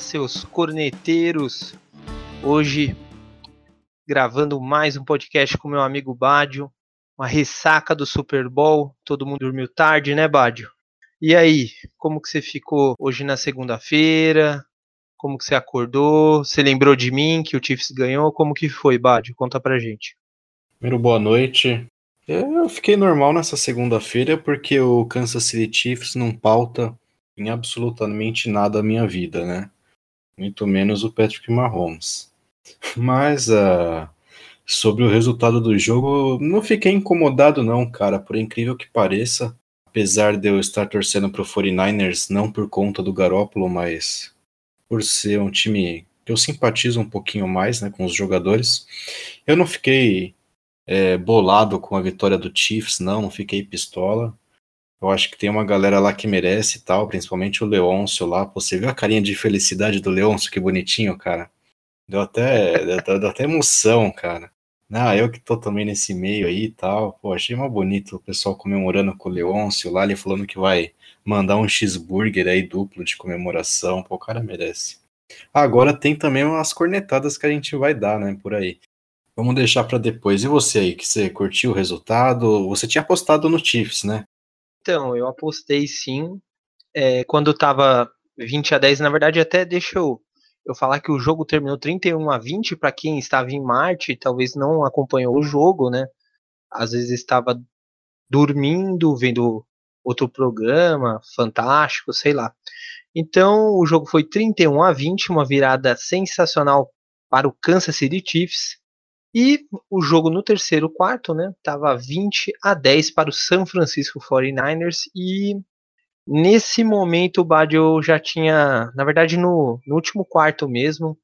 Seus corneteiros. Hoje, gravando mais um podcast com meu amigo Bádio. Uma ressaca do Super Bowl. Todo mundo dormiu tarde, né, Bádio? E aí, como que você ficou hoje na segunda-feira? Como que você acordou? Você lembrou de mim que o Chiefs ganhou? Como que foi, Bádio? Conta pra gente. Primeiro, boa noite. Eu fiquei normal nessa segunda-feira porque o Kansas City Chiefs não pauta em absolutamente nada a minha vida, né? Muito menos o Patrick Mahomes. Mas uh, sobre o resultado do jogo, não fiquei incomodado não, cara, por incrível que pareça. Apesar de eu estar torcendo pro 49ers, não por conta do Garópolo, mas por ser um time que eu simpatizo um pouquinho mais né, com os jogadores, eu não fiquei é, bolado com a vitória do Chiefs, não, não fiquei pistola. Eu acho que tem uma galera lá que merece e tal, principalmente o Leôncio lá. Pô, você viu a carinha de felicidade do Leôncio? Que bonitinho, cara. Deu até, deu, deu até emoção, cara. Ah, eu que tô também nesse meio aí e tal. Pô, achei mais bonito o pessoal comemorando com o Leôncio lá, ele falando que vai mandar um cheeseburger aí duplo de comemoração. Pô, o cara merece. Agora tem também umas cornetadas que a gente vai dar, né, por aí. Vamos deixar para depois. E você aí, que você curtiu o resultado? Você tinha apostado no Chiefs, né? Então, eu apostei sim. É, quando tava 20 a 10, na verdade, até deixa eu, eu falar que o jogo terminou 31 a 20 para quem estava em Marte, talvez não acompanhou o jogo, né? Às vezes estava dormindo, vendo outro programa, fantástico, sei lá. Então, o jogo foi 31 a 20, uma virada sensacional para o Kansas City Chiefs. E o jogo no terceiro quarto, né, tava 20 a 10 para o San Francisco 49ers e nesse momento o Bad eu já tinha, na verdade no, no último quarto mesmo,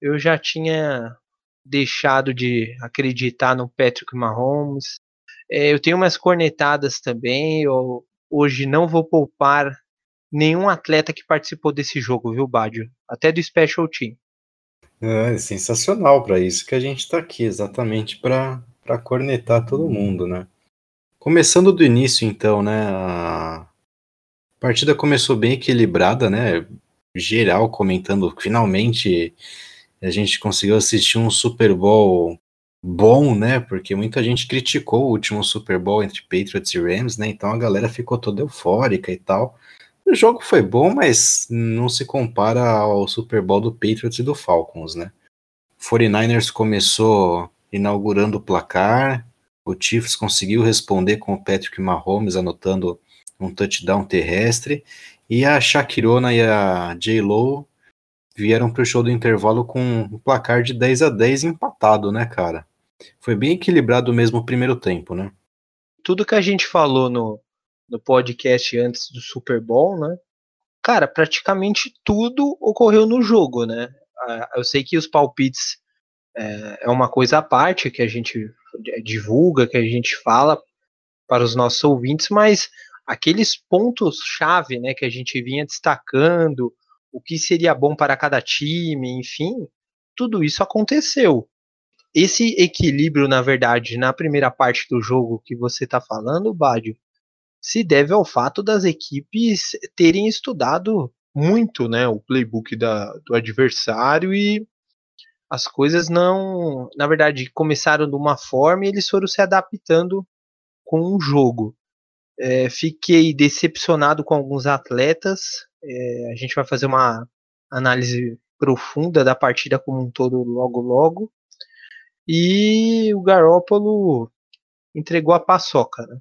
eu já tinha deixado de acreditar no Patrick Mahomes. É, eu tenho umas cornetadas também, eu hoje não vou poupar nenhum atleta que participou desse jogo, viu, Badio? Até do Special Team. É, sensacional para isso que a gente está aqui, exatamente para cornetar todo mundo, né? Começando do início, então, né? A partida começou bem equilibrada, né? Geral comentando, finalmente a gente conseguiu assistir um Super Bowl bom, né? Porque muita gente criticou o último Super Bowl entre Patriots e Rams, né? Então a galera ficou toda eufórica e tal. O jogo foi bom, mas não se compara ao Super Bowl do Patriots e do Falcons, né? 49ers começou inaugurando o placar, o Chiefs conseguiu responder com o Patrick Mahomes anotando um touchdown terrestre, e a Shakirona e a J-Lo vieram para o show do intervalo com um placar de 10 a 10 empatado, né, cara? Foi bem equilibrado mesmo o primeiro tempo, né? Tudo que a gente falou no, no podcast antes do Super Bowl, né? Cara, praticamente tudo ocorreu no jogo, né? Ah, eu sei que os palpites é, é uma coisa à parte que a gente divulga, que a gente fala para os nossos ouvintes, mas aqueles pontos-chave, né, que a gente vinha destacando, o que seria bom para cada time, enfim, tudo isso aconteceu. Esse equilíbrio, na verdade, na primeira parte do jogo que você está falando, Bádio, se deve ao fato das equipes terem estudado muito né, o playbook da, do adversário e as coisas não, na verdade, começaram de uma forma e eles foram se adaptando com o jogo. É, fiquei decepcionado com alguns atletas. É, a gente vai fazer uma análise profunda da partida como um todo logo logo. E o Garópolo entregou a paçoca. Né?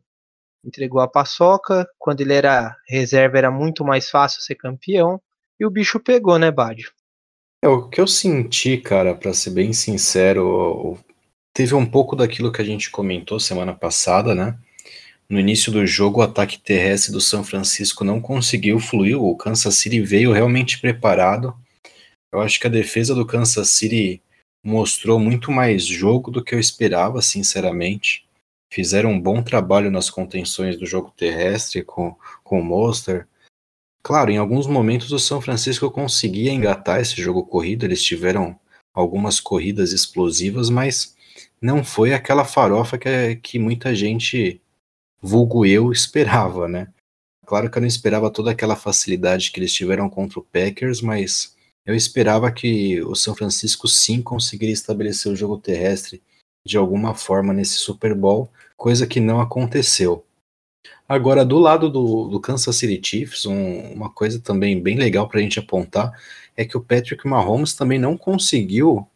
Entregou a paçoca. Quando ele era reserva, era muito mais fácil ser campeão. E o bicho pegou, né, Bádio? É, o que eu senti, cara, para ser bem sincero, teve um pouco daquilo que a gente comentou semana passada, né? No início do jogo, o ataque terrestre do São Francisco não conseguiu fluir, o Kansas City veio realmente preparado. Eu acho que a defesa do Kansas City mostrou muito mais jogo do que eu esperava, sinceramente fizeram um bom trabalho nas contenções do jogo terrestre com, com o Monster. Claro, em alguns momentos o São Francisco conseguia engatar esse jogo corrido, eles tiveram algumas corridas explosivas, mas não foi aquela farofa que, que muita gente, vulgo eu, esperava, né? Claro que eu não esperava toda aquela facilidade que eles tiveram contra o Packers, mas eu esperava que o São Francisco sim conseguiria estabelecer o jogo terrestre de alguma forma nesse Super Bowl, coisa que não aconteceu. Agora, do lado do, do Kansas City Chiefs, um, uma coisa também bem legal para a gente apontar é que o Patrick Mahomes também não conseguiu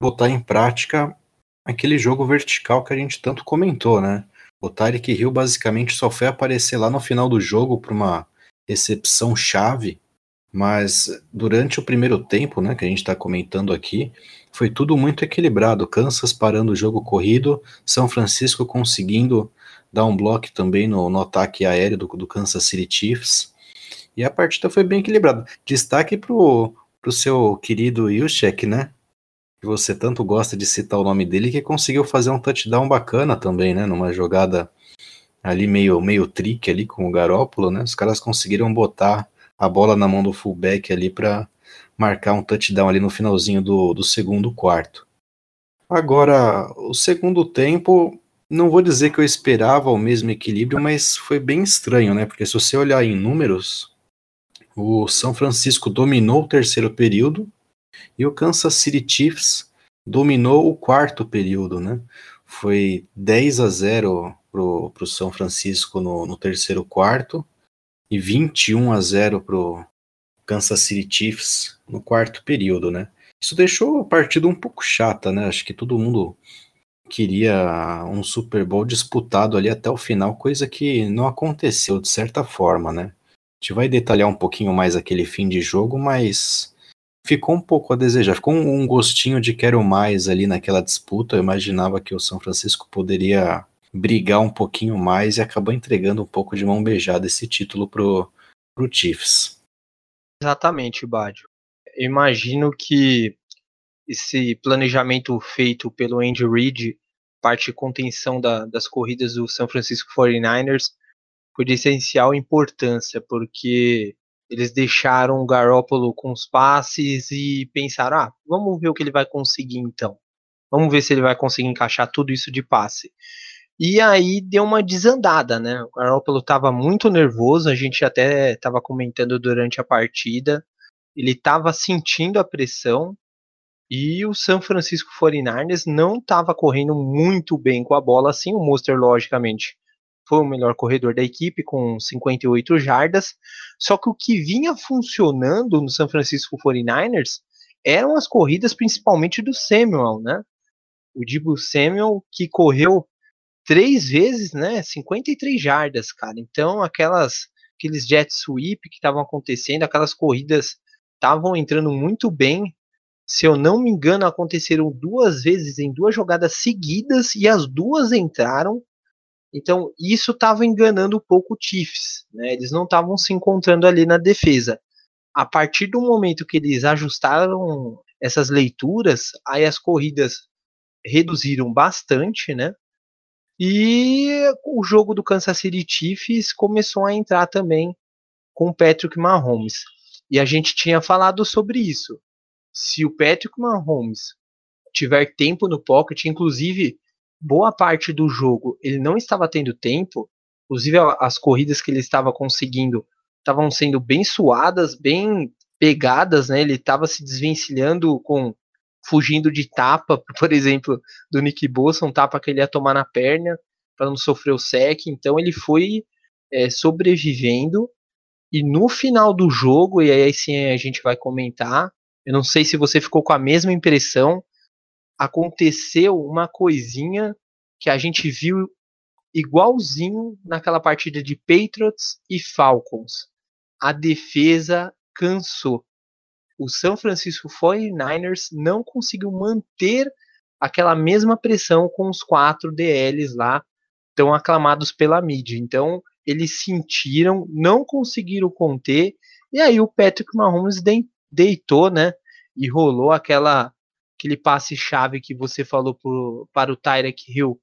botar em prática aquele jogo vertical que a gente tanto comentou, né? O Tyreek Hill basicamente só foi aparecer lá no final do jogo para uma recepção chave, mas durante o primeiro tempo, né, que a gente está comentando aqui, foi tudo muito equilibrado. Kansas parando o jogo corrido, São Francisco conseguindo dar um bloco também no, no ataque aéreo do, do, Kansas City Chiefs. E a partida foi bem equilibrada. Destaque pro, pro seu querido Yushek, né? Que você tanto gosta de citar o nome dele, que conseguiu fazer um touchdown bacana também, né? Numa jogada ali meio, meio trick ali com o Garópolo, né? Os caras conseguiram botar a bola na mão do fullback ali para marcar um touchdown ali no finalzinho do, do segundo quarto. Agora, o segundo tempo não vou dizer que eu esperava o mesmo equilíbrio, mas foi bem estranho, né? Porque se você olhar em números, o São Francisco dominou o terceiro período e o Kansas City Chiefs dominou o quarto período, né? Foi 10 a 0 pro, pro São Francisco no, no terceiro quarto e 21 a 0 pro Kansas City Chiefs no quarto período, né? Isso deixou a partida um pouco chata, né? Acho que todo mundo queria um Super Bowl disputado ali até o final, coisa que não aconteceu de certa forma, né? A gente vai detalhar um pouquinho mais aquele fim de jogo, mas ficou um pouco a desejar, ficou um gostinho de quero mais ali naquela disputa. Eu imaginava que o São Francisco poderia brigar um pouquinho mais e acabou entregando um pouco de mão beijada esse título pro, pro Chiefs. Exatamente, Badio. Imagino que esse planejamento feito pelo Andy Reid, parte de contenção da, das corridas do San Francisco 49ers, foi de essencial importância, porque eles deixaram o Garoppolo com os passes e pensaram: ah, vamos ver o que ele vai conseguir então. Vamos ver se ele vai conseguir encaixar tudo isso de passe. E aí deu uma desandada, né? O Garoppolo estava muito nervoso, a gente até estava comentando durante a partida. Ele estava sentindo a pressão, e o San Francisco 49ers não estava correndo muito bem com a bola, assim. O Monster, logicamente, foi o melhor corredor da equipe, com 58 jardas. Só que o que vinha funcionando no San Francisco 49ers eram as corridas, principalmente do Samuel, né? O Dibu Samuel, que correu três vezes, né? 53 jardas, cara. Então, aquelas aqueles jet sweep que estavam acontecendo, aquelas corridas estavam entrando muito bem se eu não me engano, aconteceram duas vezes em duas jogadas seguidas e as duas entraram. Então, isso estava enganando um pouco o Chiefs. Né? Eles não estavam se encontrando ali na defesa. A partir do momento que eles ajustaram essas leituras, aí as corridas reduziram bastante, né? E o jogo do Kansas City Chiefs começou a entrar também com Patrick Mahomes. E a gente tinha falado sobre isso se o Patrick Mahomes tiver tempo no pocket, inclusive boa parte do jogo ele não estava tendo tempo, inclusive as corridas que ele estava conseguindo estavam sendo bem suadas, bem pegadas, né? Ele estava se desvencilhando com fugindo de tapa, por exemplo, do Nick Bosa, um tapa que ele ia tomar na perna para não sofrer o sec. Então ele foi é, sobrevivendo e no final do jogo, e aí sim a gente vai comentar, eu não sei se você ficou com a mesma impressão. Aconteceu uma coisinha que a gente viu igualzinho naquela partida de Patriots e Falcons. A defesa cansou. O São Francisco 49ers não conseguiu manter aquela mesma pressão com os quatro DLs lá, tão aclamados pela mídia. Então, eles sentiram, não conseguiram conter, e aí o Patrick Mahomes deitou, né? E rolou aquela aquele passe chave que você falou pro, para o Tyrek Hill.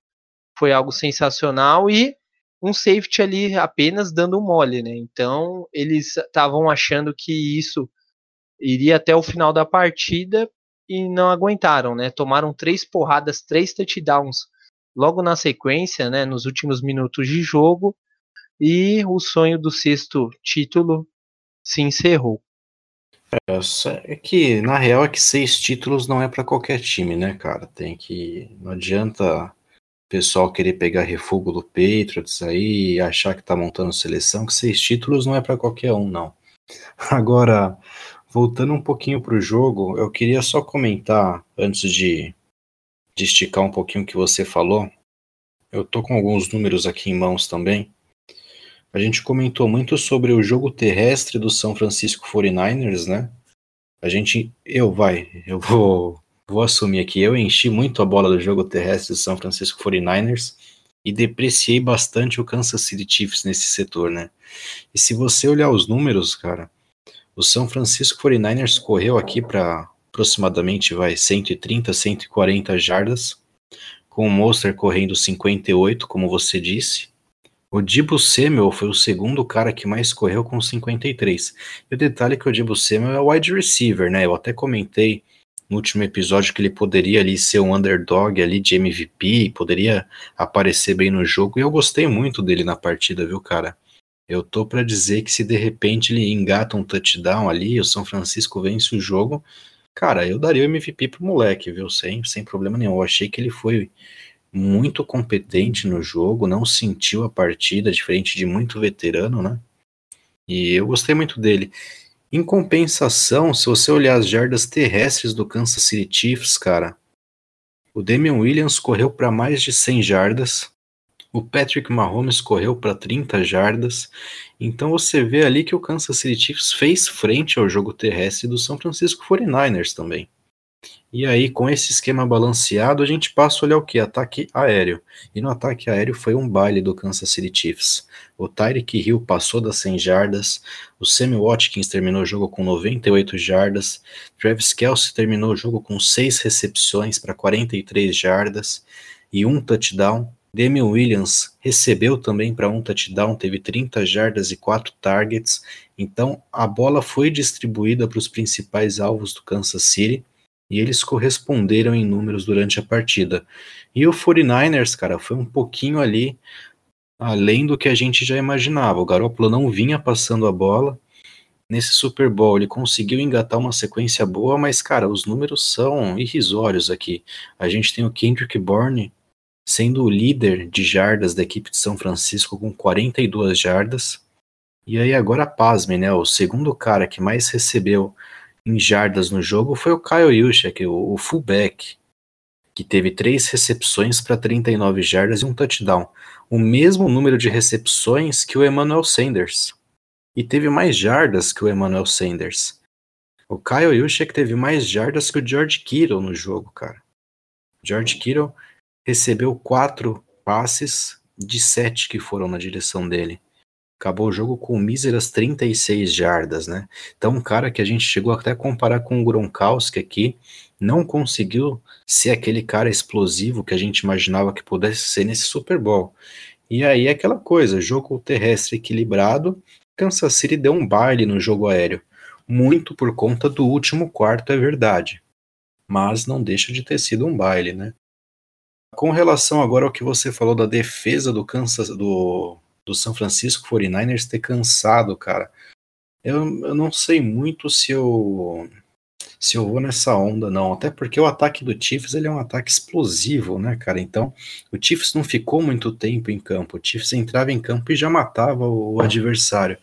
Foi algo sensacional e um safety ali apenas dando um mole, né? Então eles estavam achando que isso iria até o final da partida e não aguentaram, né? Tomaram três porradas, três touchdowns logo na sequência, né? Nos últimos minutos de jogo e o sonho do sexto título se encerrou. É, é que na real é que seis títulos não é para qualquer time, né, cara? Tem que não adianta o pessoal querer pegar refúgio do Patriots aí e achar que tá montando seleção, que seis títulos não é para qualquer um, não. Agora, voltando um pouquinho pro jogo, eu queria só comentar antes de, de esticar um pouquinho o que você falou. Eu tô com alguns números aqui em mãos também. A gente comentou muito sobre o jogo terrestre do São Francisco 49ers, né? A gente, eu vai, eu vou, vou assumir aqui, eu enchi muito a bola do jogo terrestre do São Francisco 49ers e depreciei bastante o Kansas City Chiefs nesse setor, né? E se você olhar os números, cara, o São Francisco 49ers correu aqui para aproximadamente vai 130, 140 jardas, com o Monster correndo 58, como você disse, o Dibu Samuel foi o segundo cara que mais correu com 53. E o detalhe é que o Dibu Samuel é wide receiver, né? Eu até comentei no último episódio que ele poderia ali ser um underdog ali de MVP, poderia aparecer bem no jogo, e eu gostei muito dele na partida, viu, cara? Eu tô para dizer que se de repente ele engata um touchdown ali, o São Francisco vence o jogo, cara, eu daria o MVP pro moleque, viu? Sem, sem problema nenhum. Eu achei que ele foi muito competente no jogo, não sentiu a partida, diferente de muito veterano, né? E eu gostei muito dele. Em compensação, se você olhar as jardas terrestres do Kansas City Chiefs, cara, o Damian Williams correu para mais de 100 jardas, o Patrick Mahomes correu para 30 jardas. Então você vê ali que o Kansas City Chiefs fez frente ao jogo terrestre do São Francisco 49ers também. E aí, com esse esquema balanceado, a gente passa a olhar o que? Ataque aéreo. E no ataque aéreo foi um baile do Kansas City Chiefs. O Tyreek Hill passou das 100 jardas, o Sammy Watkins terminou o jogo com 98 jardas, Travis Kelsey terminou o jogo com 6 recepções para 43 jardas e um touchdown. Damian Williams recebeu também para um touchdown, teve 30 jardas e 4 targets. Então a bola foi distribuída para os principais alvos do Kansas City e eles corresponderam em números durante a partida. E o 49ers, cara, foi um pouquinho ali além do que a gente já imaginava. O Garoppolo não vinha passando a bola. Nesse Super Bowl ele conseguiu engatar uma sequência boa, mas cara, os números são irrisórios aqui. A gente tem o Kendrick Bourne sendo o líder de jardas da equipe de São Francisco com 42 jardas. E aí agora pasme, né? O segundo cara que mais recebeu em jardas no jogo foi o Kyle Juszczyk, o, o fullback, que teve três recepções para 39 jardas e um touchdown. O mesmo número de recepções que o Emmanuel Sanders. E teve mais jardas que o Emmanuel Sanders. O Kyle Juszczyk teve mais jardas que o George Kittle no jogo, cara. George Kittle recebeu quatro passes de sete que foram na direção dele acabou o jogo com míseras 36 jardas, né? Então, um cara que a gente chegou até a comparar com o Gronkowski aqui, não conseguiu ser aquele cara explosivo que a gente imaginava que pudesse ser nesse Super Bowl. E aí é aquela coisa, jogo terrestre equilibrado, Kansas City deu um baile no jogo aéreo, muito por conta do último quarto, é verdade. Mas não deixa de ter sido um baile, né? Com relação agora ao que você falou da defesa do Kansas do do São Francisco 49ers ter cansado, cara. Eu, eu não sei muito se eu se eu vou nessa onda não, até porque o ataque do Chiefs ele é um ataque explosivo, né, cara? Então, o Chiefs não ficou muito tempo em campo. O Chiefs entrava em campo e já matava o, o adversário.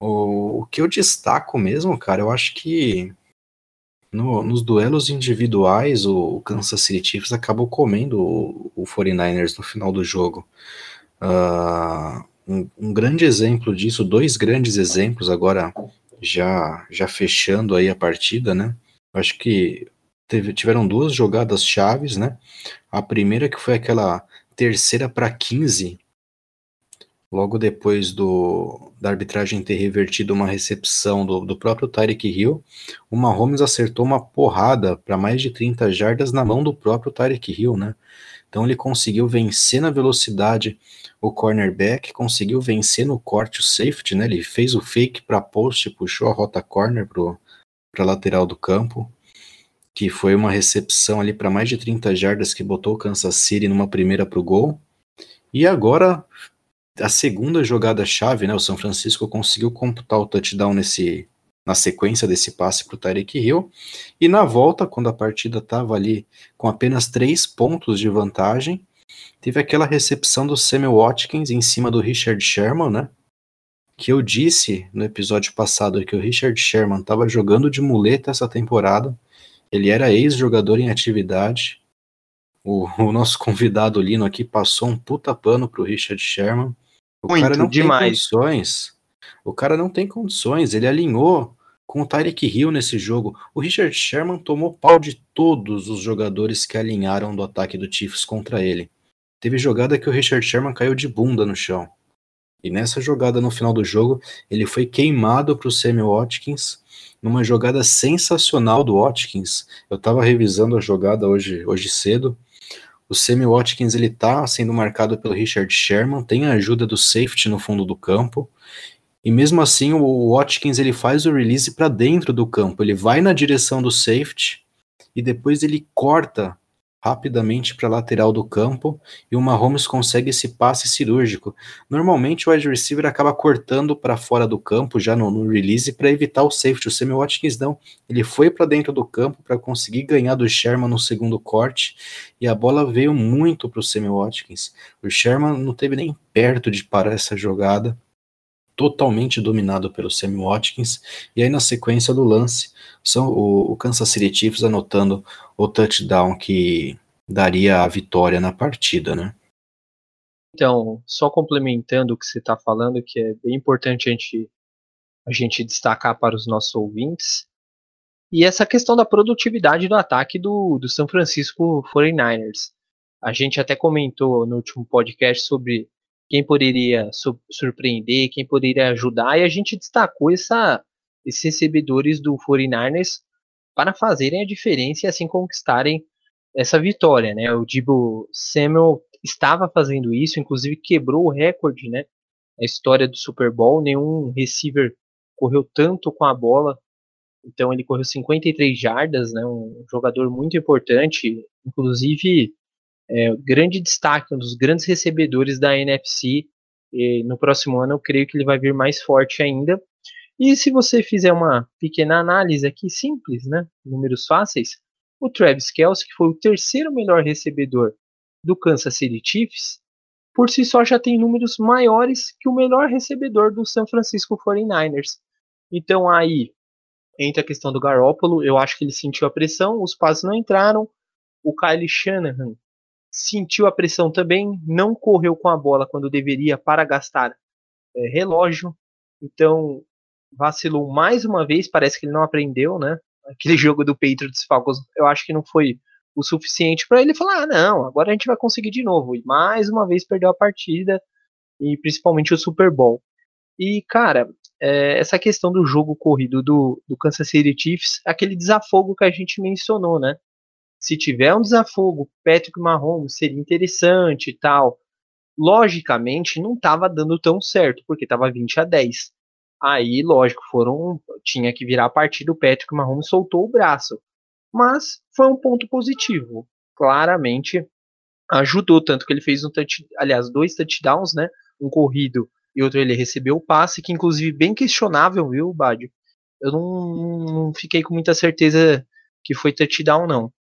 O, o, que eu destaco mesmo, cara, eu acho que no, nos duelos individuais o, o Kansas City Chiefs acabou comendo o, o 49ers no final do jogo. Uh, um, um, grande exemplo disso, dois grandes exemplos agora já já fechando aí a partida, né? Acho que teve, tiveram duas jogadas chaves, né? A primeira que foi aquela terceira para 15, logo depois do, da arbitragem ter revertido uma recepção do, do próprio Tyreek Hill, o Mahomes acertou uma porrada para mais de 30 jardas na mão do próprio Tyreek Hill, né? Então ele conseguiu vencer na velocidade o cornerback, conseguiu vencer no corte o safety, né? Ele fez o fake para post, puxou a rota corner para lateral do campo, que foi uma recepção ali para mais de 30 jardas que botou o Kansas City numa primeira para o gol. E agora a segunda jogada-chave, né? O São Francisco conseguiu computar o touchdown nesse, na sequência desse passe para o Tyreek Hill. E na volta, quando a partida estava ali com apenas três pontos de vantagem, teve aquela recepção do Samuel Watkins em cima do Richard Sherman, né? Que eu disse no episódio passado que o Richard Sherman estava jogando de muleta essa temporada. Ele era ex-jogador em atividade. O, o, nosso convidado Lino aqui passou um puta pano pro Richard Sherman. O Muito cara não demais. tem condições. O cara não tem condições. Ele alinhou com o Tyreek Hill nesse jogo. O Richard Sherman tomou pau de todos os jogadores que alinharam do ataque do Chiefs contra ele. Teve jogada que o Richard Sherman caiu de bunda no chão. E nessa jogada no final do jogo, ele foi queimado para o Sammy Watkins, numa jogada sensacional do Watkins. Eu estava revisando a jogada hoje, hoje cedo. O Sammy Watkins ele tá sendo marcado pelo Richard Sherman, tem a ajuda do safety no fundo do campo. E mesmo assim, o Watkins ele faz o release para dentro do campo. Ele vai na direção do safety e depois ele corta rapidamente para a lateral do campo e o Mahomes consegue esse passe cirúrgico. Normalmente o wide receiver acaba cortando para fora do campo já no, no release para evitar o safety. O Sammy Watkins não, ele foi para dentro do campo para conseguir ganhar do Sherman no segundo corte e a bola veio muito para o Sammy Watkins. O Sherman não teve nem perto de parar essa jogada totalmente dominado pelo Sammy Watkins, e aí na sequência do lance, são o, o Kansas City Chiefs anotando o touchdown que daria a vitória na partida, né? Então, só complementando o que você está falando, que é bem importante a gente, a gente destacar para os nossos ouvintes, e essa questão da produtividade do ataque do, do São Francisco 49ers. A gente até comentou no último podcast sobre quem poderia surpreender, quem poderia ajudar, e a gente destacou essa, esses recebedores do 49ers para fazerem a diferença e assim conquistarem essa vitória, né? O Dibo Samuel estava fazendo isso, inclusive quebrou o recorde, né? A história do Super Bowl, nenhum receiver correu tanto com a bola. Então ele correu 53 jardas, né? Um jogador muito importante, inclusive é, grande destaque, um dos grandes recebedores da NFC. E no próximo ano eu creio que ele vai vir mais forte ainda. E se você fizer uma pequena análise aqui simples, né, números fáceis, o Travis Kelce, que foi o terceiro melhor recebedor do Kansas City Chiefs, por si só já tem números maiores que o melhor recebedor do San Francisco 49ers. Então aí entra a questão do Garoppolo, eu acho que ele sentiu a pressão, os passos não entraram. O Kyle Shanahan sentiu a pressão também, não correu com a bola quando deveria para gastar é, relógio, então vacilou mais uma vez, parece que ele não aprendeu, né? Aquele jogo do Patriots Falcons, eu acho que não foi o suficiente para ele falar: ah, não, agora a gente vai conseguir de novo. E mais uma vez perdeu a partida, e principalmente o Super Bowl. E, cara, é, essa questão do jogo corrido do, do Kansas City Chiefs, aquele desafogo que a gente mencionou, né? Se tiver um desafogo, Patrick Mahomes seria interessante e tal. Logicamente, não estava dando tão certo, porque estava 20 a 10. Aí, lógico, foram tinha que virar a partida, o Patrick Mahomes soltou o braço. Mas foi um ponto positivo. Claramente ajudou, tanto que ele fez um touch, aliás, dois touchdowns, né? Um corrido e outro ele recebeu o passe, que inclusive bem questionável, viu, Bádio? Eu não, não fiquei com muita certeza que foi touchdown, não.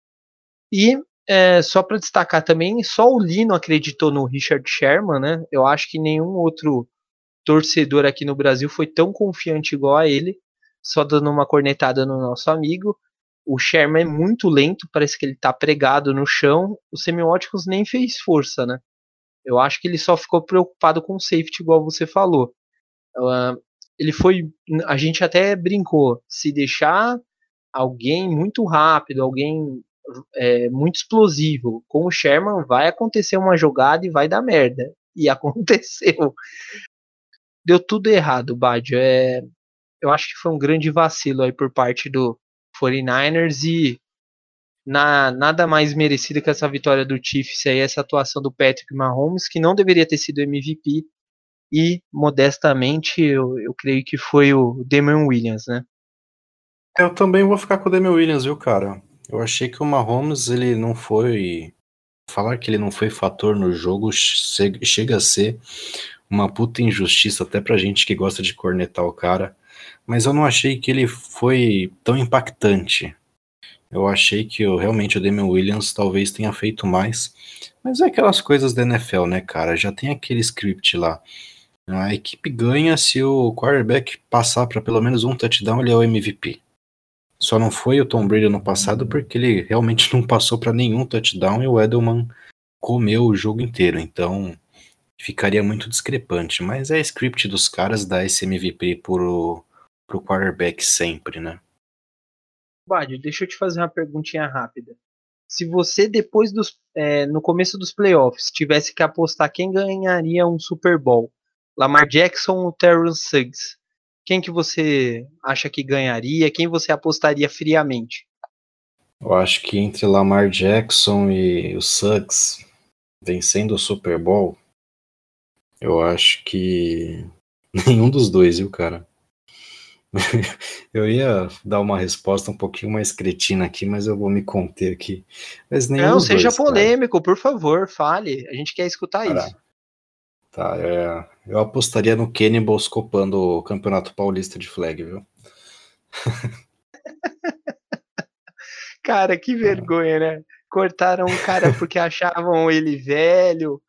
E é, só para destacar também, só o Lino acreditou no Richard Sherman, né? Eu acho que nenhum outro torcedor aqui no Brasil foi tão confiante igual a ele, só dando uma cornetada no nosso amigo. O Sherman é muito lento, parece que ele tá pregado no chão. O Semióticos nem fez força, né? Eu acho que ele só ficou preocupado com o safety, igual você falou. Uh, ele foi. A gente até brincou. Se deixar alguém muito rápido, alguém é, muito explosivo. Com o Sherman vai acontecer uma jogada e vai dar merda. E aconteceu. Deu tudo errado, Badio. É, eu acho que foi um grande vacilo aí por parte do 49ers e na, nada mais merecido que essa vitória do Chiefs aí, essa atuação do Patrick Mahomes, que não deveria ter sido MVP. E, modestamente, eu, eu creio que foi o Damian Williams, né? Eu também vou ficar com o Damian Williams, viu, cara? Eu achei que o Mahomes ele não foi falar que ele não foi fator no jogo chega a ser uma puta injustiça até pra gente que gosta de cornetar o cara, mas eu não achei que ele foi tão impactante. Eu achei que eu, realmente o Damian Williams talvez tenha feito mais, mas é aquelas coisas da NFL, né, cara? Já tem aquele script lá. A equipe ganha se o quarterback passar para pelo menos um touchdown, ele é o MVP. Só não foi o Tom Brady no passado porque ele realmente não passou para nenhum touchdown e o Edelman comeu o jogo inteiro. Então, ficaria muito discrepante, mas é script dos caras dar esse MVP pro, pro quarterback sempre, né? Bad, deixa eu te fazer uma perguntinha rápida. Se você, depois dos. É, no começo dos playoffs, tivesse que apostar quem ganharia um Super Bowl, Lamar Jackson ou Terrence Suggs, quem que você acha que ganharia? Quem você apostaria friamente? Eu acho que entre Lamar Jackson e o Suggs vencendo o Super Bowl, eu acho que nenhum dos dois, viu, cara? eu ia dar uma resposta um pouquinho mais cretina aqui, mas eu vou me conter aqui. Mas nenhum Não, seja dois, polêmico, cara. por favor, fale. A gente quer escutar cara, isso. Tá, é, eu apostaria no Cannibals copando o Campeonato Paulista de Flag, viu? cara, que vergonha, né? Cortaram o cara porque achavam ele velho,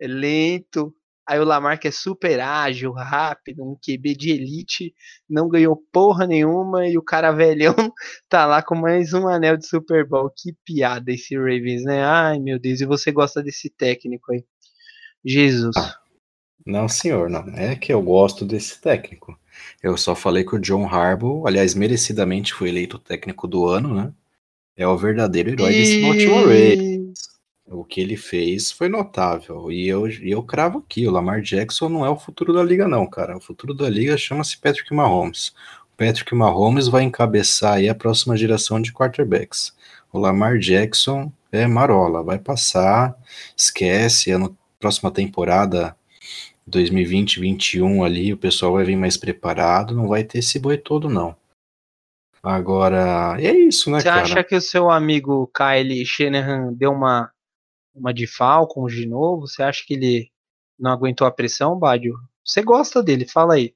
lento, Aí o Lamar que é super ágil, rápido, um QB de elite, não ganhou porra nenhuma e o cara velhão tá lá com mais um anel de Super Bowl. Que piada esse Ravens, né? Ai, meu Deus, e você gosta desse técnico aí? Jesus. Não, senhor, não. É que eu gosto desse técnico. Eu só falei que o John Harbaugh, aliás, merecidamente foi eleito técnico do ano, né? É o verdadeiro herói e... desse Baltimore Ravens. O que ele fez foi notável. E eu, eu cravo aqui: o Lamar Jackson não é o futuro da liga, não, cara. O futuro da liga chama-se Patrick Mahomes. O Patrick Mahomes vai encabeçar aí a próxima geração de quarterbacks. O Lamar Jackson é marola, vai passar, esquece. Ano, próxima temporada 2020-21 ali, o pessoal vai vir mais preparado, não vai ter esse boi todo, não. Agora, é isso, né, Você cara? Você acha que o seu amigo Kyle Shanahan deu uma uma de Falcons de novo? Você acha que ele não aguentou a pressão, Bádio? Você gosta dele, fala aí.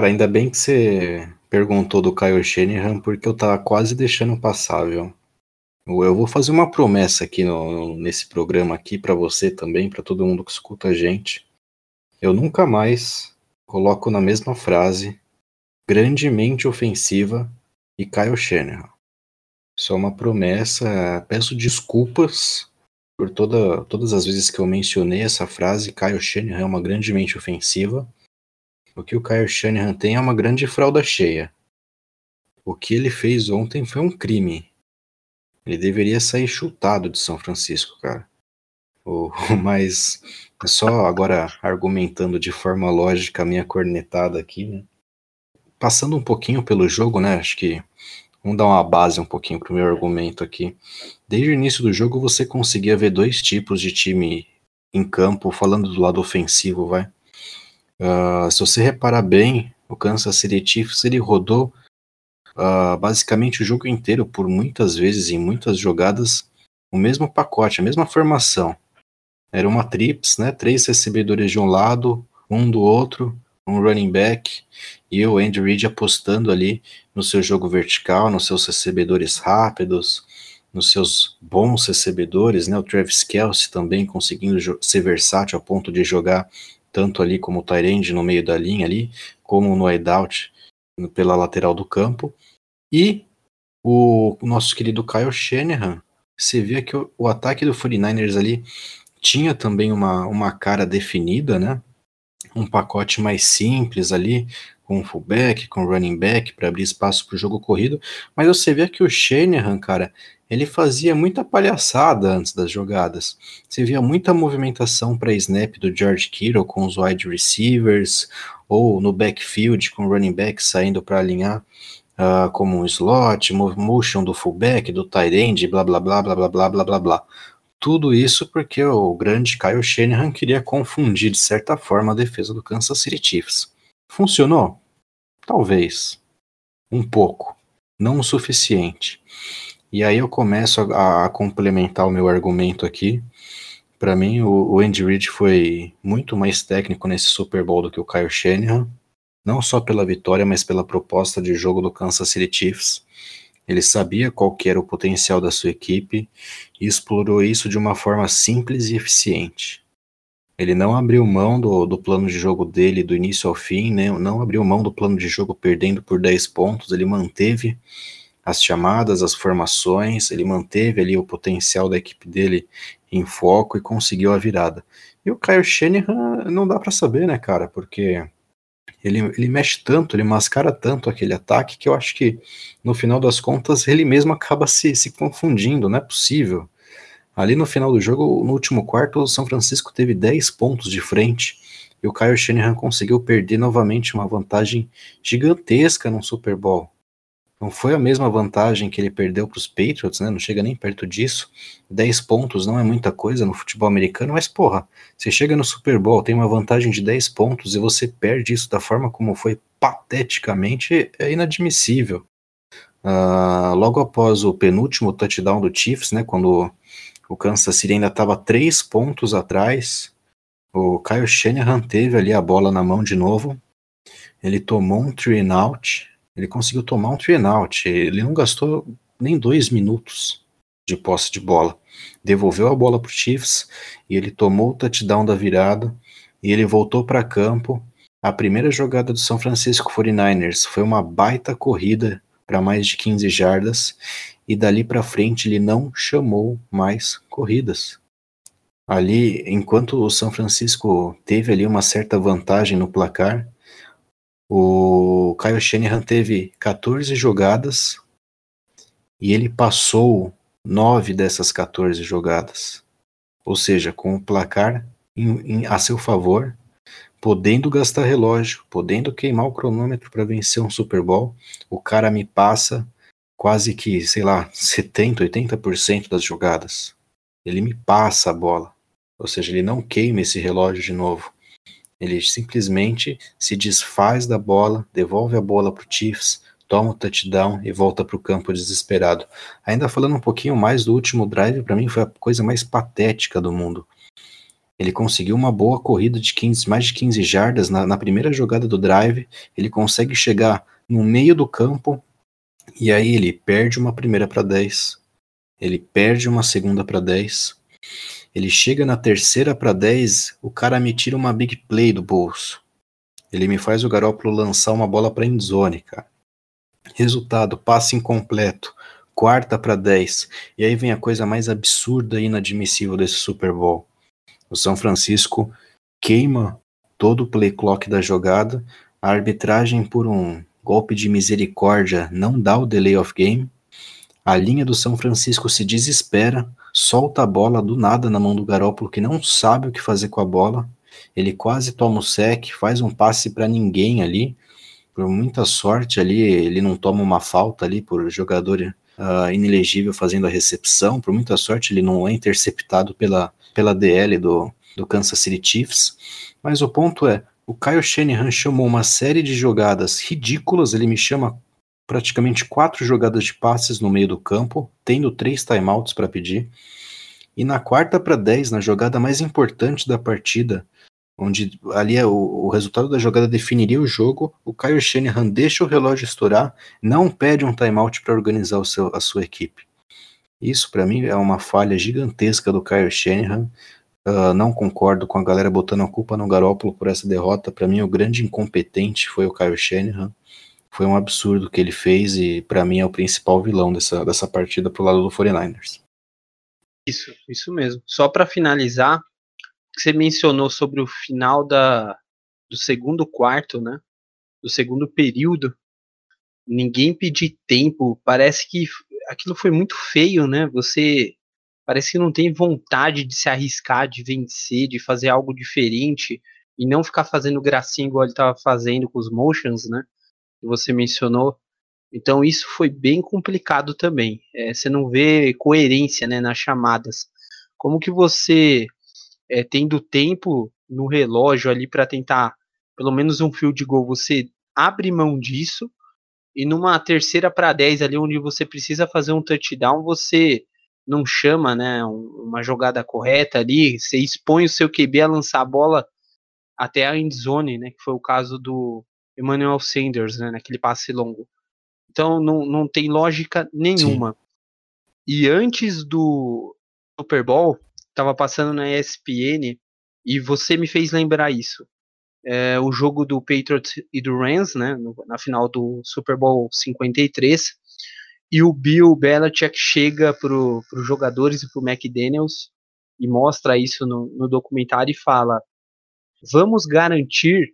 Ainda bem que você perguntou do Kyle Shanahan, porque eu tava quase deixando passar, viu? Eu vou fazer uma promessa aqui no, nesse programa aqui para você também, para todo mundo que escuta a gente. Eu nunca mais coloco na mesma frase grandemente ofensiva e Kyle Shanahan. Isso é uma promessa. Peço desculpas por toda, todas as vezes que eu mencionei essa frase, Kyle Shanahan é uma grande mente ofensiva. O que o Kyle Shanahan tem é uma grande fralda cheia. O que ele fez ontem foi um crime. Ele deveria sair chutado de São Francisco, cara. O, mas só agora argumentando de forma lógica a minha cornetada aqui, né? Passando um pouquinho pelo jogo, né? Acho que Vamos dar uma base um pouquinho para o meu argumento aqui. Desde o início do jogo você conseguia ver dois tipos de time em campo, falando do lado ofensivo, vai. Uh, se você reparar bem, o Kansas City Chiefs ele rodou uh, basicamente o jogo inteiro, por muitas vezes, em muitas jogadas, o mesmo pacote, a mesma formação. Era uma trips, né? Três recebedores de um lado, um do outro, um running back e o Andy Reid apostando ali no seu jogo vertical, nos seus recebedores rápidos, nos seus bons recebedores, né? O Travis Kelsey também conseguindo ser versátil a ponto de jogar tanto ali como o Tyrande no meio da linha ali, como no wideout pela lateral do campo. E o, o nosso querido Kyle Shanahan, você via que o, o ataque do 49ers ali tinha também uma, uma cara definida, né? um pacote mais simples ali, com fullback, com running back, para abrir espaço para o jogo corrido, mas você vê que o Shanahan, cara, ele fazia muita palhaçada antes das jogadas. Você via muita movimentação para snap do George Kittle com os wide receivers, ou no backfield com o running back saindo para alinhar uh, como um slot, motion do fullback, do tight end, blá blá blá blá blá blá blá blá blá. Tudo isso porque o grande Kyle Shanahan queria confundir de certa forma a defesa do Kansas City Chiefs. Funcionou? Talvez. Um pouco. Não o suficiente. E aí eu começo a, a complementar o meu argumento aqui, Para mim, o, o Andy Reid foi muito mais técnico nesse Super Bowl do que o Kyle Shanahan, não só pela vitória, mas pela proposta de jogo do Kansas City Chiefs. Ele sabia qual era o potencial da sua equipe e explorou isso de uma forma simples e eficiente. Ele não abriu mão do, do plano de jogo dele do início ao fim, né? não abriu mão do plano de jogo perdendo por 10 pontos, ele manteve as chamadas, as formações, ele manteve ali o potencial da equipe dele em foco e conseguiu a virada. E o Kyle Shanahan não dá para saber, né, cara, porque ele, ele mexe tanto, ele mascara tanto aquele ataque que eu acho que no final das contas ele mesmo acaba se, se confundindo, não é possível. Ali no final do jogo, no último quarto, o São Francisco teve 10 pontos de frente e o Kyle Shanahan conseguiu perder novamente uma vantagem gigantesca no Super Bowl. Não foi a mesma vantagem que ele perdeu para os Patriots, né? Não chega nem perto disso. 10 pontos não é muita coisa no futebol americano, mas porra, você chega no Super Bowl, tem uma vantagem de 10 pontos e você perde isso da forma como foi pateticamente, é inadmissível. Uh, logo após o penúltimo touchdown do Chiefs, né? Quando o Kansas City ainda estava 3 pontos atrás, o Kyle Shanahan teve ali a bola na mão de novo. Ele tomou um three and out ele conseguiu tomar um three out. Ele não gastou nem dois minutos de posse de bola. Devolveu a bola para o Chiefs e ele tomou o touchdown da virada e ele voltou para campo. A primeira jogada do São Francisco 49ers foi uma baita corrida para mais de 15 jardas e dali para frente ele não chamou mais corridas. Ali, enquanto o São Francisco teve ali uma certa vantagem no placar, o Kyle Shanahan teve 14 jogadas e ele passou 9 dessas 14 jogadas. Ou seja, com o placar em, em, a seu favor, podendo gastar relógio, podendo queimar o cronômetro para vencer um Super Bowl, o cara me passa quase que, sei lá, 70, 80% das jogadas. Ele me passa a bola. Ou seja, ele não queima esse relógio de novo. Ele simplesmente se desfaz da bola, devolve a bola para o Chiefs, toma o touchdown e volta para o campo desesperado. Ainda falando um pouquinho mais do último drive, para mim foi a coisa mais patética do mundo. Ele conseguiu uma boa corrida de 15, mais de 15 jardas na, na primeira jogada do drive. Ele consegue chegar no meio do campo e aí ele perde uma primeira para 10. Ele perde uma segunda para 10 ele chega na terceira para 10, o cara me tira uma big play do bolso. Ele me faz o Garópolo lançar uma bola para endzone, cara. Resultado, passe incompleto, quarta para 10. E aí vem a coisa mais absurda e inadmissível desse Super Bowl. O São Francisco queima todo o play clock da jogada, a arbitragem por um golpe de misericórdia não dá o delay of game. A linha do São Francisco se desespera, solta a bola do nada na mão do Garópolo, que não sabe o que fazer com a bola. Ele quase toma o sec, faz um passe para ninguém ali. Por muita sorte ali, ele não toma uma falta ali por jogador uh, inelegível fazendo a recepção. Por muita sorte, ele não é interceptado pela, pela DL do, do Kansas City Chiefs. Mas o ponto é, o Kyle Shanahan chamou uma série de jogadas ridículas, ele me chama praticamente quatro jogadas de passes no meio do campo, tendo três timeouts para pedir. E na quarta para 10, na jogada mais importante da partida, onde ali é o, o, resultado da jogada definiria o jogo, o Kyle Shanahan deixa o relógio estourar, não pede um timeout para organizar o seu, a sua equipe. Isso para mim é uma falha gigantesca do Kyle Shanahan. Uh, não concordo com a galera botando a culpa no Garópolo por essa derrota. Para mim, o grande incompetente foi o Kyle Shanahan foi um absurdo que ele fez e para mim é o principal vilão dessa, dessa partida pro lado do 49ers. Isso, isso mesmo. Só para finalizar, você mencionou sobre o final da, do segundo quarto, né? Do segundo período. Ninguém pedir tempo. Parece que aquilo foi muito feio, né? Você parece que não tem vontade de se arriscar, de vencer, de fazer algo diferente e não ficar fazendo gracinha igual ele estava fazendo com os motions, né? Que você mencionou. Então isso foi bem complicado também. É, você não vê coerência né, nas chamadas. Como que você, é, tendo tempo no relógio ali para tentar pelo menos um fio de gol, você abre mão disso e numa terceira para 10 ali onde você precisa fazer um touchdown, você não chama, né, uma jogada correta ali, você expõe o seu QB a lançar a bola até a endzone, né, que foi o caso do Emmanuel Sanders, né, naquele passe longo. Então não, não tem lógica nenhuma. Sim. E antes do Super Bowl, estava passando na ESPN e você me fez lembrar isso. É, o jogo do Patriots e do Rams, né, na final do Super Bowl 53, e o Bill Belichick chega para os jogadores e para o McDaniels e mostra isso no, no documentário e fala: vamos garantir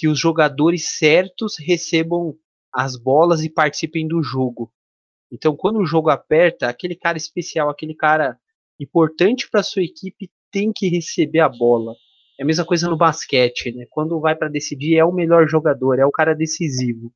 que os jogadores certos recebam as bolas e participem do jogo. Então, quando o jogo aperta, aquele cara especial, aquele cara importante para sua equipe tem que receber a bola. É a mesma coisa no basquete, né? Quando vai para decidir, é o melhor jogador, é o cara decisivo.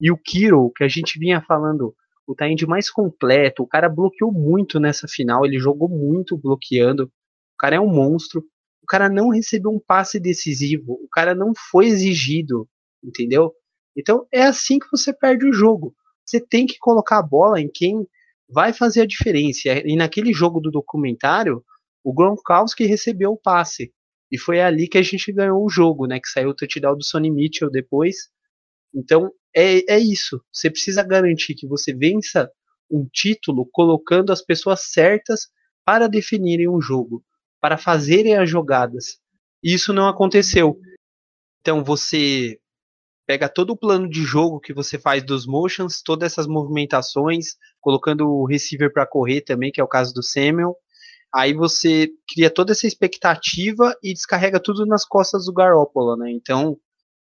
E o Kiro, que a gente vinha falando, o Taend mais completo, o cara bloqueou muito nessa final, ele jogou muito bloqueando. O cara é um monstro. O cara não recebeu um passe decisivo, o cara não foi exigido, entendeu? Então é assim que você perde o jogo. Você tem que colocar a bola em quem vai fazer a diferença. E naquele jogo do documentário, o Gronkowski recebeu o passe. E foi ali que a gente ganhou o jogo, né? Que saiu o touchdown do Sonny Mitchell depois. Então, é, é isso. Você precisa garantir que você vença um título colocando as pessoas certas para definirem um jogo, para fazerem as jogadas. E isso não aconteceu. Então, você pega todo o plano de jogo que você faz dos motions, todas essas movimentações, colocando o receiver para correr também, que é o caso do Samuel. Aí você cria toda essa expectativa e descarrega tudo nas costas do Garoppolo, né? Então,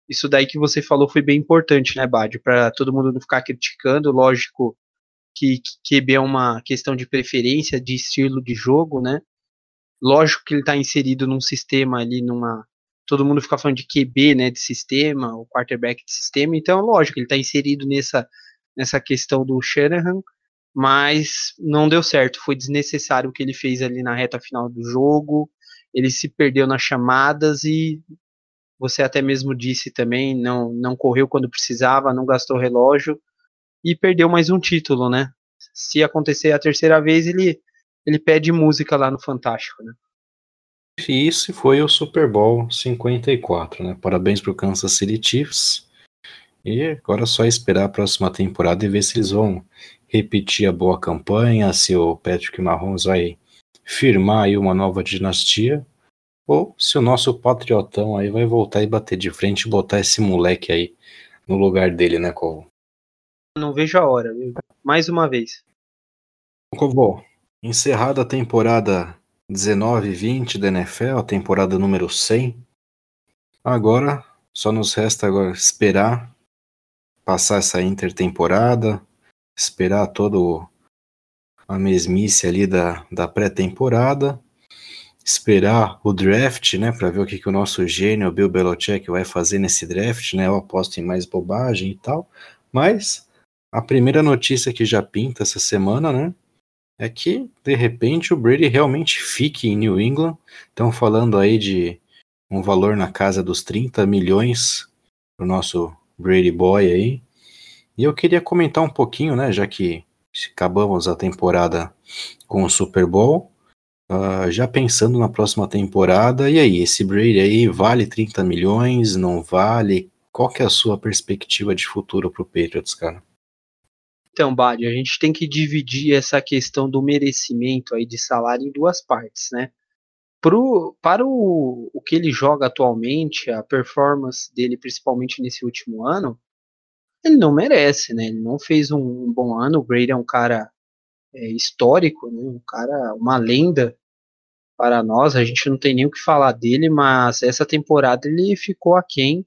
isso daí que você falou foi bem importante, né, Bad? Para todo mundo não ficar criticando, lógico que QB é uma questão de preferência, de estilo de jogo, né? Lógico que ele está inserido num sistema ali, numa todo mundo fica falando de QB, né, de sistema, o quarterback de sistema, então lógico, ele está inserido nessa, nessa questão do Shanahan, mas não deu certo, foi desnecessário o que ele fez ali na reta final do jogo, ele se perdeu nas chamadas e você até mesmo disse também, não, não correu quando precisava, não gastou relógio e perdeu mais um título, né? Se acontecer a terceira vez, ele, ele pede música lá no Fantástico, né? E isso foi o Super Bowl 54, né? Parabéns para o Kansas City Chiefs. E agora é só esperar a próxima temporada e ver se eles vão repetir a boa campanha, se o Patrick Mahomes vai firmar aí uma nova dinastia, ou se o nosso patriotão aí vai voltar e bater de frente e botar esse moleque aí no lugar dele, né, Covo? Não vejo a hora, viu? mais uma vez. Covo, encerrada a temporada 19 e 20 da NFL, a temporada número 100. Agora só nos resta agora esperar passar essa intertemporada, esperar todo a mesmice ali da, da pré-temporada, esperar o draft, né, para ver o que, que o nosso gênio Bill Belichick vai fazer nesse draft, né? Eu aposto em mais bobagem e tal, mas a primeira notícia que já pinta essa semana, né, é que, de repente, o Brady realmente fique em New England. Estão falando aí de um valor na casa dos 30 milhões para o nosso Brady Boy aí. E eu queria comentar um pouquinho, né, já que acabamos a temporada com o Super Bowl, uh, já pensando na próxima temporada, e aí, esse Brady aí vale 30 milhões, não vale? Qual que é a sua perspectiva de futuro para o Patriots, cara? Então, Badi, a gente tem que dividir essa questão do merecimento aí de salário em duas partes, né? Pro, para o, o que ele joga atualmente, a performance dele, principalmente nesse último ano, ele não merece, né? Ele não fez um, um bom ano. O Brady é um cara é, histórico, né? um cara, uma lenda para nós. A gente não tem nem o que falar dele, mas essa temporada ele ficou aquém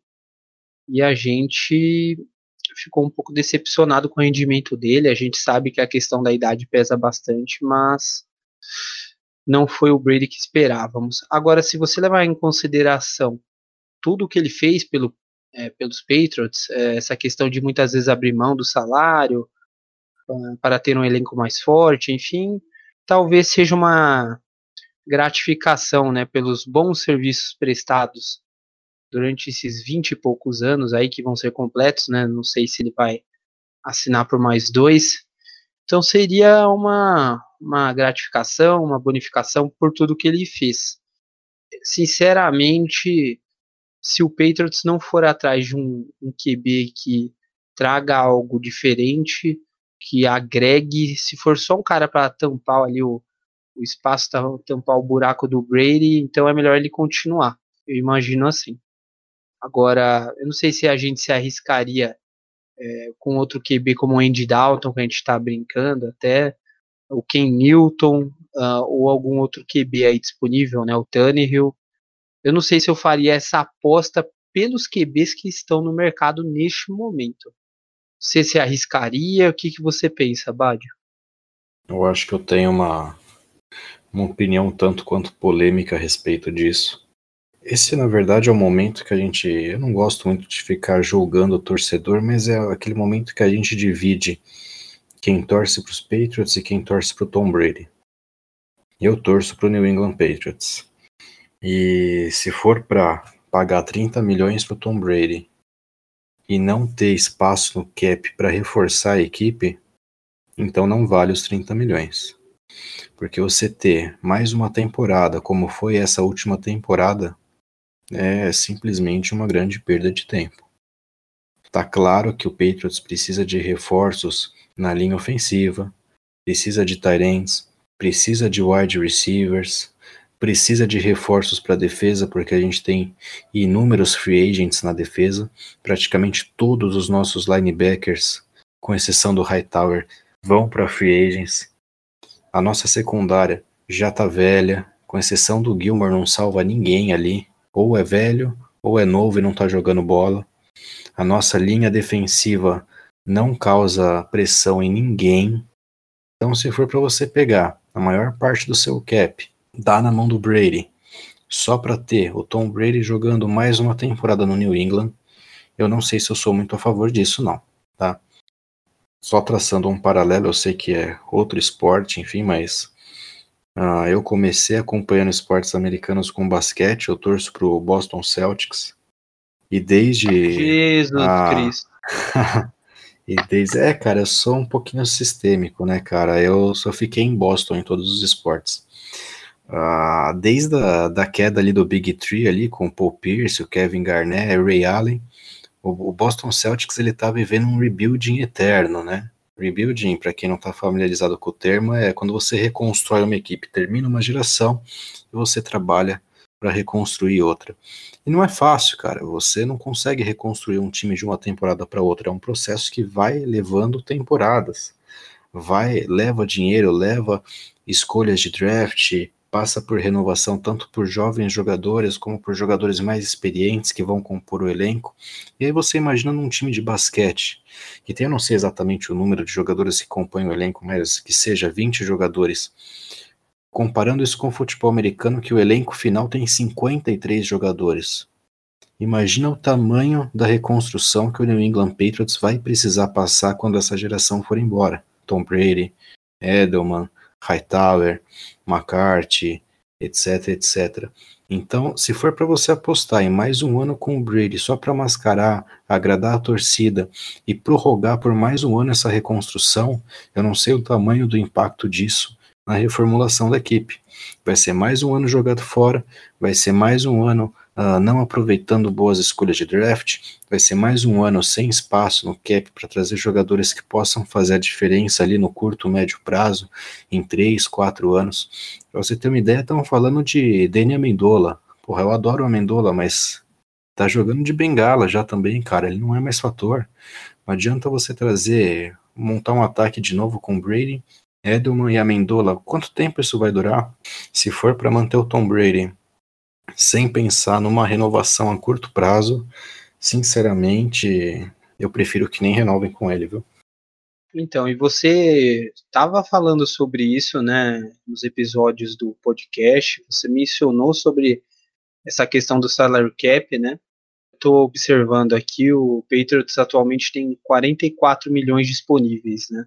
e a gente ficou um pouco decepcionado com o rendimento dele. A gente sabe que a questão da idade pesa bastante, mas não foi o Brady que esperávamos. Agora, se você levar em consideração tudo o que ele fez pelo, é, pelos Patriots, é, essa questão de muitas vezes abrir mão do salário uh, para ter um elenco mais forte, enfim, talvez seja uma gratificação né, pelos bons serviços prestados durante esses 20 e poucos anos aí que vão ser completos, né? Não sei se ele vai assinar por mais dois. Então seria uma, uma gratificação, uma bonificação por tudo que ele fez. Sinceramente, se o Patriots não for atrás de um, um QB que traga algo diferente, que agregue, se for só um cara para tampar ali o, o espaço, tampar o buraco do Brady, então é melhor ele continuar. Eu imagino assim. Agora, eu não sei se a gente se arriscaria é, com outro QB como o Andy Dalton, que a gente está brincando, até o Ken Newton, uh, ou algum outro QB aí disponível, né, o Tannehill. Eu não sei se eu faria essa aposta pelos QBs que estão no mercado neste momento. Você se arriscaria? O que, que você pensa, Bádio? Eu acho que eu tenho uma, uma opinião tanto quanto polêmica a respeito disso. Esse, na verdade, é o momento que a gente. Eu não gosto muito de ficar julgando o torcedor, mas é aquele momento que a gente divide quem torce para os Patriots e quem torce para o Tom Brady. Eu torço para o New England Patriots. E se for para pagar 30 milhões para o Tom Brady e não ter espaço no cap para reforçar a equipe, então não vale os 30 milhões. Porque você ter mais uma temporada, como foi essa última temporada, é simplesmente uma grande perda de tempo. Tá claro que o Patriots precisa de reforços na linha ofensiva, precisa de tight ends, precisa de wide receivers, precisa de reforços para a defesa, porque a gente tem inúmeros free agents na defesa. Praticamente todos os nossos linebackers, com exceção do Hightower, vão para free agents. A nossa secundária já está velha, com exceção do Gilmore, não salva ninguém ali. Ou é velho, ou é novo e não está jogando bola. A nossa linha defensiva não causa pressão em ninguém. Então, se for para você pegar a maior parte do seu cap, dá na mão do Brady, só para ter o Tom Brady jogando mais uma temporada no New England, eu não sei se eu sou muito a favor disso, não, tá? Só traçando um paralelo, eu sei que é outro esporte, enfim, mas uh, eu comecei acompanhando esportes americanos com basquete, eu torço pro Boston Celtics, e desde. Jesus a... Cristo. e desde. É, cara, eu sou um pouquinho sistêmico, né, cara? Eu só fiquei em Boston em todos os esportes. Uh, desde a da queda ali do Big Tree ali, com o Paul Pierce, o Kevin Garnett, o Ray Allen, o, o Boston Celtics ele tá vivendo um rebuilding eterno, né? Rebuilding, para quem não está familiarizado com o termo, é quando você reconstrói uma equipe, termina uma geração e você trabalha para reconstruir outra. E não é fácil, cara. Você não consegue reconstruir um time de uma temporada para outra. É um processo que vai levando temporadas. Vai, leva dinheiro, leva escolhas de draft, passa por renovação tanto por jovens jogadores como por jogadores mais experientes que vão compor o elenco. E aí você imagina num time de basquete, que tem, eu não sei exatamente o número de jogadores que compõem o elenco, mas que seja 20 jogadores Comparando isso com o futebol americano, que o elenco final tem 53 jogadores. Imagina o tamanho da reconstrução que o New England Patriots vai precisar passar quando essa geração for embora. Tom Brady, Edelman, Hightower, McCarthy, etc, etc. Então, se for para você apostar em mais um ano com o Brady só para mascarar, agradar a torcida e prorrogar por mais um ano essa reconstrução, eu não sei o tamanho do impacto disso na reformulação da equipe. Vai ser mais um ano jogado fora, vai ser mais um ano uh, não aproveitando boas escolhas de draft, vai ser mais um ano sem espaço no cap para trazer jogadores que possam fazer a diferença ali no curto, médio prazo, em 3, 4 anos. Pra você ter uma ideia, estão falando de Dani Amendola. Porra, eu adoro o Amendola, mas tá jogando de bengala já também, cara. Ele não é mais fator. Não adianta você trazer, montar um ataque de novo com Brady Edelman e Amendola, quanto tempo isso vai durar? Se for para manter o Tom Brady sem pensar numa renovação a curto prazo, sinceramente, eu prefiro que nem renovem com ele, viu? Então, e você estava falando sobre isso, né, nos episódios do podcast, você mencionou sobre essa questão do salary cap, né? Estou observando aqui, o Patriots atualmente tem 44 milhões disponíveis, né?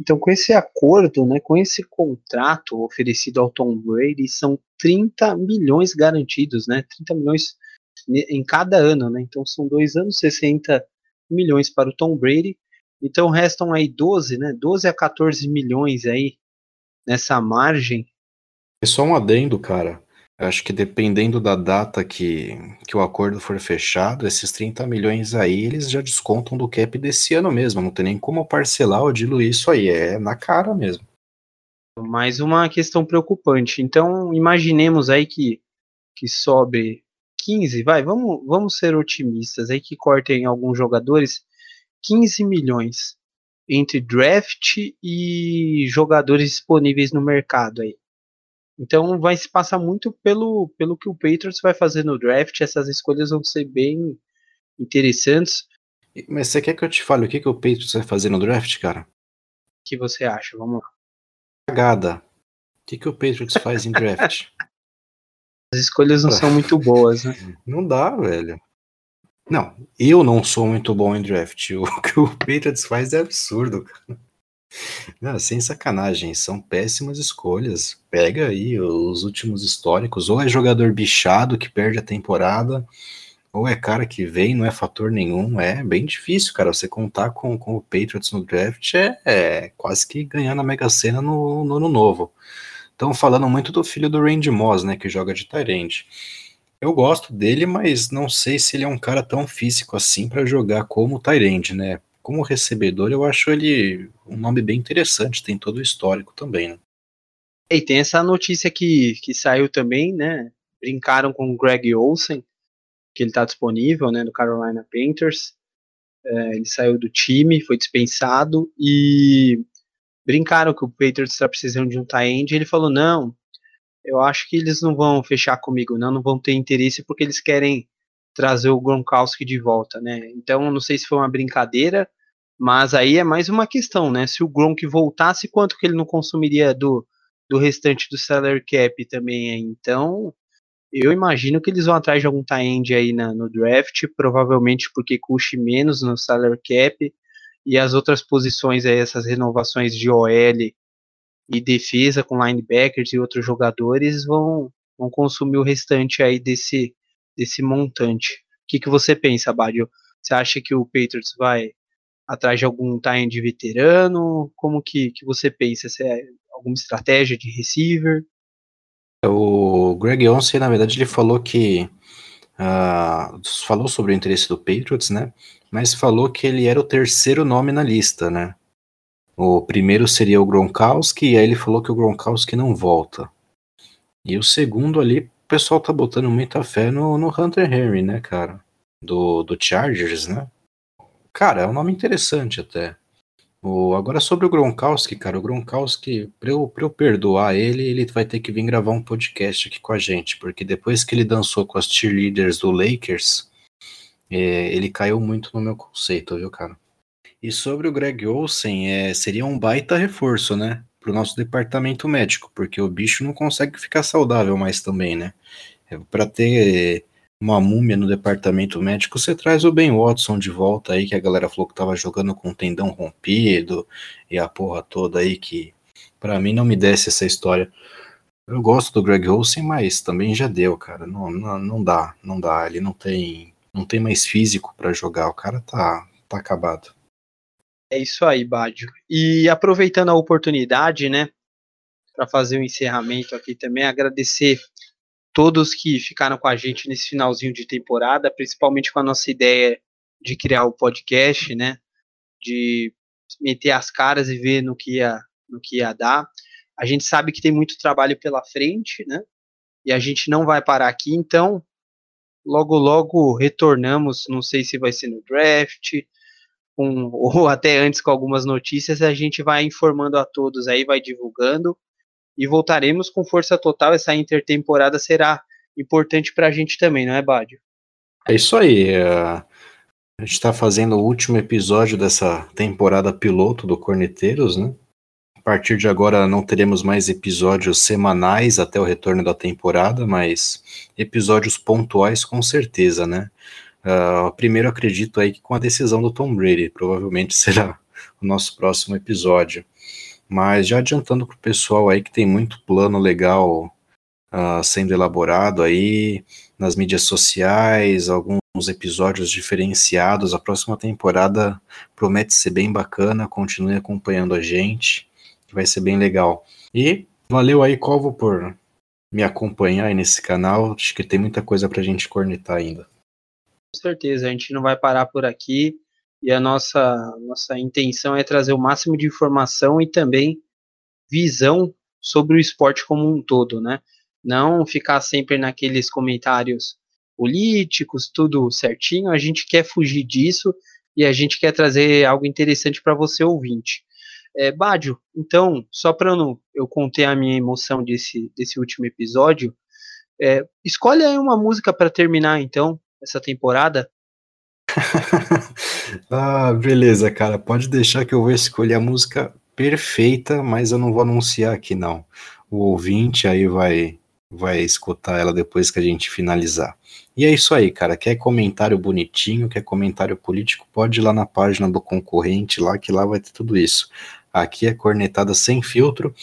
Então, com esse acordo, né, com esse contrato oferecido ao Tom Brady, são 30 milhões garantidos, né, 30 milhões em cada ano, né, então são dois anos, 60 milhões para o Tom Brady, então restam aí 12, né, 12 a 14 milhões aí nessa margem. É só um adendo, cara. Acho que dependendo da data que, que o acordo for fechado, esses 30 milhões aí, eles já descontam do cap desse ano mesmo. Não tem nem como parcelar ou diluir isso aí. É na cara mesmo. Mais uma questão preocupante. Então, imaginemos aí que, que sobre 15, vai, vamos, vamos ser otimistas aí que cortem alguns jogadores 15 milhões entre draft e jogadores disponíveis no mercado aí. Então vai se passar muito pelo, pelo que o Patriots vai fazer no draft. Essas escolhas vão ser bem interessantes. Mas você quer que eu te fale o que, que o Patriots vai fazer no draft, cara? O que você acha? Vamos lá. Cagada. O que, que o Patriots faz em draft? As escolhas não são muito boas, né? Não dá, velho. Não, eu não sou muito bom em draft. O que o Patriots faz é absurdo, cara. Não, sem sacanagem, são péssimas escolhas. Pega aí os últimos históricos, ou é jogador bichado que perde a temporada, ou é cara que vem, não é fator nenhum. É bem difícil, cara. Você contar com, com o Patriots no draft é, é quase que ganhar na Mega Sena no, no ano novo. Estão falando muito do filho do Randy Moss, né, que joga de Tyrande. Eu gosto dele, mas não sei se ele é um cara tão físico assim para jogar como o Tyrande, né? Como recebedor, eu acho ele um nome bem interessante, tem todo o histórico também, né? E tem essa notícia que, que saiu também, né? Brincaram com o Greg Olsen, que ele está disponível, né, no Carolina Panthers. É, ele saiu do time, foi dispensado e brincaram que o Patriots está precisando de um tie-end. Ele falou: não, eu acho que eles não vão fechar comigo, não, não vão ter interesse porque eles querem trazer o Gronkowski de volta, né? Então, não sei se foi uma brincadeira, mas aí é mais uma questão, né? Se o Gronk voltasse, quanto que ele não consumiria do, do restante do salary cap também? Então, eu imagino que eles vão atrás de algum tie-end aí na, no draft, provavelmente porque custe menos no salary cap, e as outras posições aí, essas renovações de OL e defesa com linebackers e outros jogadores vão, vão consumir o restante aí desse, desse montante. O que, que você pensa, Badio? Você acha que o Patriots vai atrás de algum time de veterano? Como que, que você pensa? Se é alguma estratégia de receiver? O Greg Onsen, na verdade, ele falou que uh, falou sobre o interesse do Patriots, né? Mas falou que ele era o terceiro nome na lista, né? O primeiro seria o Gronkowski, e aí ele falou que o Gronkowski não volta. E o segundo ali pessoal tá botando muita fé no, no Hunter Henry, né, cara? Do, do Chargers, né? Cara, é um nome interessante até. O, agora sobre o Gronkowski, cara, o Gronkowski, pra eu, pra eu perdoar ele, ele vai ter que vir gravar um podcast aqui com a gente, porque depois que ele dançou com as cheerleaders do Lakers, é, ele caiu muito no meu conceito, viu, cara? E sobre o Greg Olsen, é, seria um baita reforço, né? Para o nosso departamento médico, porque o bicho não consegue ficar saudável mais também, né? É, para ter uma múmia no departamento médico, você traz o Ben Watson de volta aí, que a galera falou que tava jogando com o tendão rompido e a porra toda aí, que para mim não me desce essa história. Eu gosto do Greg Olsen, mas também já deu, cara. Não, não, não dá, não dá. Ele não tem, não tem mais físico para jogar. O cara tá, tá acabado. É isso aí, Bádio. E aproveitando a oportunidade, né, para fazer o um encerramento aqui também, agradecer todos que ficaram com a gente nesse finalzinho de temporada, principalmente com a nossa ideia de criar o podcast, né, de meter as caras e ver no que ia, no que ia dar. A gente sabe que tem muito trabalho pela frente, né, e a gente não vai parar aqui, então logo logo retornamos, não sei se vai ser no draft, com, ou até antes com algumas notícias, a gente vai informando a todos aí, vai divulgando e voltaremos com força total. Essa intertemporada será importante para a gente também, não é, Bádio? É isso aí. É, a gente está fazendo o último episódio dessa temporada piloto do Corneteiros, né? A partir de agora não teremos mais episódios semanais até o retorno da temporada, mas episódios pontuais com certeza, né? Uh, primeiro, acredito aí que com a decisão do Tom Brady, provavelmente será o nosso próximo episódio. Mas já adiantando para o pessoal aí que tem muito plano legal uh, sendo elaborado aí nas mídias sociais, alguns episódios diferenciados. A próxima temporada promete ser bem bacana, continue acompanhando a gente, que vai ser bem legal. E valeu aí, Covo, por me acompanhar aí nesse canal. Acho que tem muita coisa pra gente cornetar ainda. Com certeza, a gente não vai parar por aqui. E a nossa, nossa intenção é trazer o máximo de informação e também visão sobre o esporte como um todo, né? Não ficar sempre naqueles comentários políticos, tudo certinho. A gente quer fugir disso e a gente quer trazer algo interessante para você ouvinte. É, Bádio, então, só para eu, eu conter a minha emoção desse, desse último episódio, é, escolhe aí uma música para terminar, então, essa temporada. ah, beleza, cara. Pode deixar que eu vou escolher a música perfeita, mas eu não vou anunciar aqui, não. O ouvinte aí vai, vai escutar ela depois que a gente finalizar. E é isso aí, cara. Quer comentário bonitinho, quer comentário político, pode ir lá na página do concorrente, lá que lá vai ter tudo isso. Aqui é cornetada sem filtro.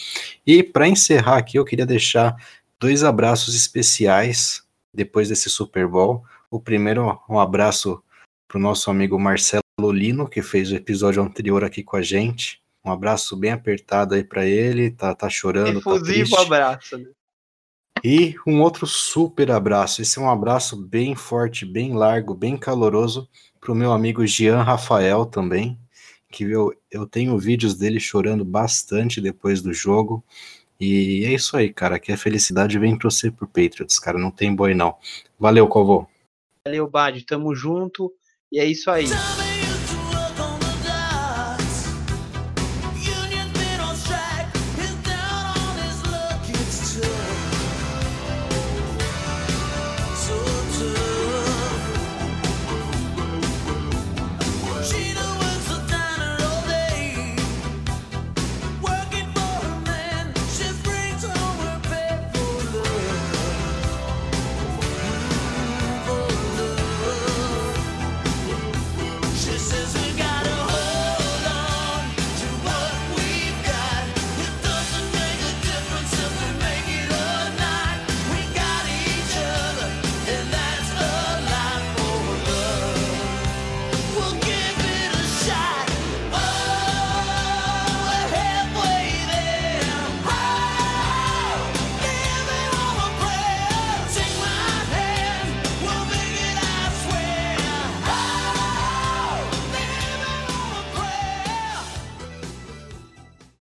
E para encerrar aqui, eu queria deixar dois abraços especiais depois desse Super Bowl. O primeiro, um abraço para o nosso amigo Marcelo Lino, que fez o episódio anterior aqui com a gente. Um abraço bem apertado aí para ele, tá, tá chorando. Efusivo tá abraço, né? E um outro super abraço. Esse é um abraço bem forte, bem largo, bem caloroso para o meu amigo Jean Rafael também, que eu, eu tenho vídeos dele chorando bastante depois do jogo. E é isso aí, cara. Que a felicidade vem torcer por Patriots, cara. Não tem boi, não. Valeu, Covô. Valeu. Tamo junto. E é isso aí.